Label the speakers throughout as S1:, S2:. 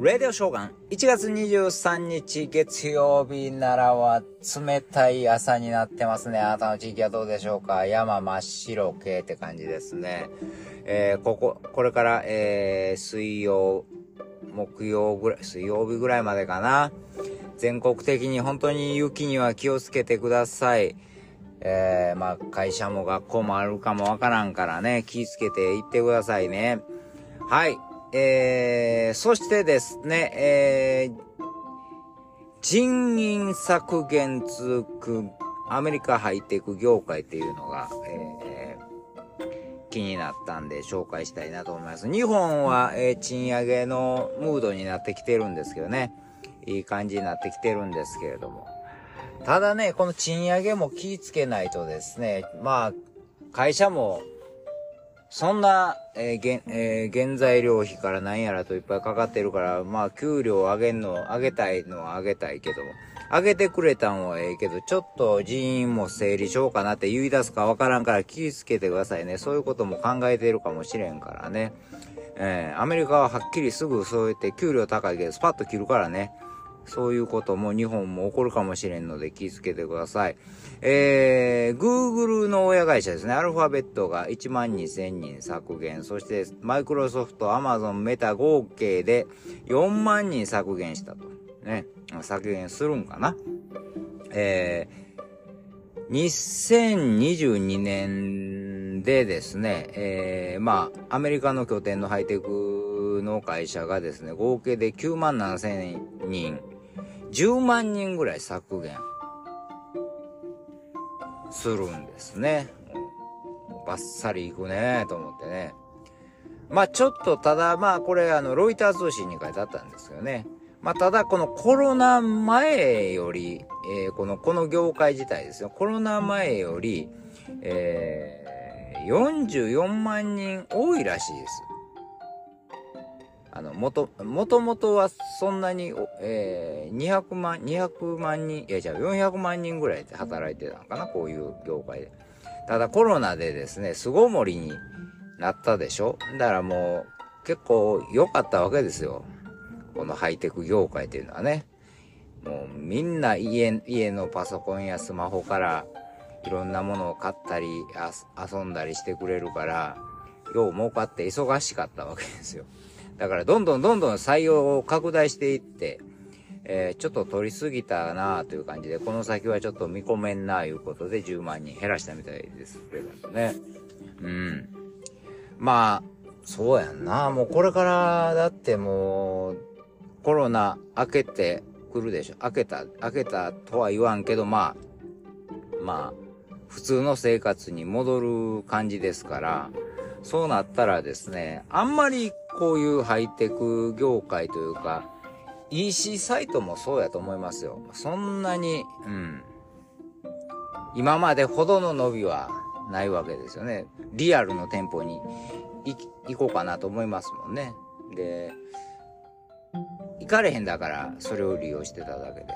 S1: レディオショーガン、1月23日月曜日ならは冷たい朝になってますね。あなたの地域はどうでしょうか？山真っ白系って感じですね。えー、ここ、これから、えー、水曜、木曜ぐらい、水曜日ぐらいまでかな。全国的に本当に雪には気をつけてください。えー、まあ、会社も学校もあるかもわからんからね、気をつけて行ってくださいね。はい。えー、そしてですね、えー、人員削減続くアメリカハイテク業界っていうのが、えー、気になったんで紹介したいなと思います。日本は、えー、賃上げのムードになってきてるんですけどね。いい感じになってきてるんですけれども。ただね、この賃上げも気ぃつけないとですね、まあ、会社もそんな、えー、えー、原材料費から何やらといっぱいかかってるから、まあ、給料上げんの、上げたいのは上げたいけど、上げてくれたんはええけど、ちょっと人員も整理しようかなって言い出すかわからんから気ぃつけてくださいね。そういうことも考えてるかもしれんからね。えー、アメリカははっきりすぐそうやって給料高いけど、スパッと切るからね。そういうことも日本も起こるかもしれんので気をつけてください。えー、Google の親会社ですね。アルファベットが1万2000人削減。そして、マイクロソフト、アマゾン、メタ合計で4万人削減したと。ね。削減するんかな。えー、2022年でですね、えー、まあ、アメリカの拠点のハイテクの会社がですね、合計で9万7000人10万人ぐらい削減するんですね。バッサリいくねと思ってね。まあちょっとただまあこれあのロイター通信に書いてあったんですけどね。まあただこのコロナ前より、えー、この、この業界自体ですよ。コロナ前より、えー、44万人多いらしいです。あの、もと、もともとはそんなに、えー、200万、200万人、いや、じゃあ400万人ぐらいで働いてたのかな、こういう業界で。ただコロナでですね、巣ごもりになったでしょ？だからもう、結構良かったわけですよ。このハイテク業界っていうのはね。もうみんな家、家のパソコンやスマホからいろんなものを買ったり遊んだりしてくれるから、よう儲かって忙しかったわけですよ。だからどんどんどんどん採用を拡大していって、えー、ちょっと取りすぎたなという感じで、この先はちょっと見込めんないうことで10万人減らしたみたいですけどね。うん。まあ、そうやんな。もうこれからだってもう、コロナ明けてくるでしょ。明けた、明けたとは言わんけど、まあ、まあ、普通の生活に戻る感じですから、そうなったらですね、あんまりこういうハイテク業界というか、EC サイトもそうやと思いますよ。そんなに、うん。今までほどの伸びはないわけですよね。リアルの店舗に行こうかなと思いますもんね。で、行かれへんだからそれを利用してただけで。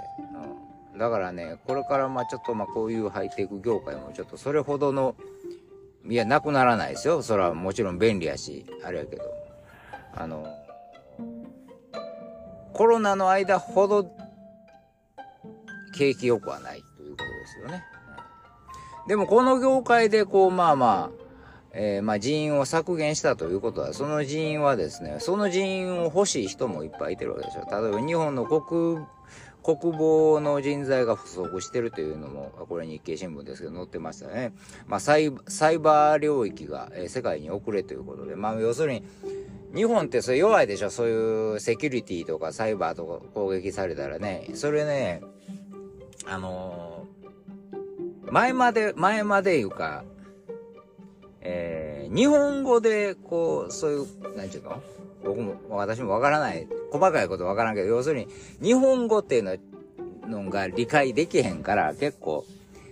S1: うん、だからね、これからまあちょっとまあこういうハイテク業界もちょっとそれほどのいや、なくならないですよ。それはもちろん便利やし、あれやけど。あの、コロナの間ほど景気良くはないということですよね。でもこの業界でこう、まあまあ、えー、まあ人員を削減したということは、その人員はですね、その人員を欲しい人もいっぱいいてるわけでしょ。例えば日本の国国防の人材が不足してるというのも、これ日経新聞ですけど載ってましたね。まあ、サイサイバー領域が、え、世界に遅れということで、まあ、要するに、日本ってそれ弱いでしょそういうセキュリティとかサイバーとか攻撃されたらね。それね、あのー、前まで、前までいうか、えー、日本語で、こう、そういう、なんちゅうの？僕も、私もわからない。細かいことわからんけど、要するに、日本語っていうののが理解できへんから、結構、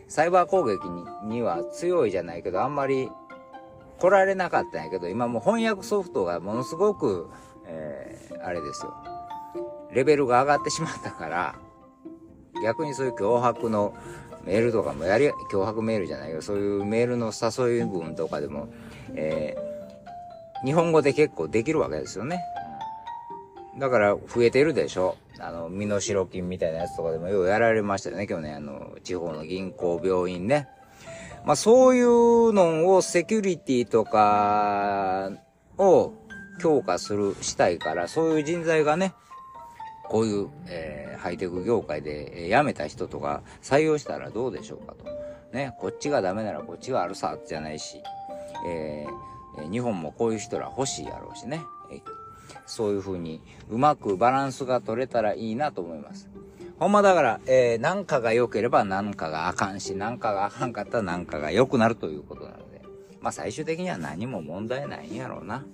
S1: サイバー攻撃にには強いじゃないけど、あんまり来られなかったんやけど、今もう翻訳ソフトがものすごく、えー、あれですよ。レベルが上がってしまったから、逆にそういう脅迫のメールとかもやり、脅迫メールじゃないけど、そういうメールの誘い文とかでも、えー、日本語で結構できるわけですよね。だから増えてるでしょ。あの、身代金みたいなやつとかでもようやられましたよね、去年、あの、地方の銀行、病院ね。まあそういうのをセキュリティとかを強化する、したいから、そういう人材がね、こういう、えー、ハイテク業界で、えー、辞めた人とか採用したらどうでしょうかと。ね、こっちがダメならこっちがあるさ、じゃないし、えー、日本もこういう人ら欲しいやろうしね。えー、そういう風にうまくバランスが取れたらいいなと思います。ほんまだから、えー、なんかが良ければなんかがあかんし、なんかがあかんかったらなんかが良くなるということなので、まあ最終的には何も問題ないんやろうな。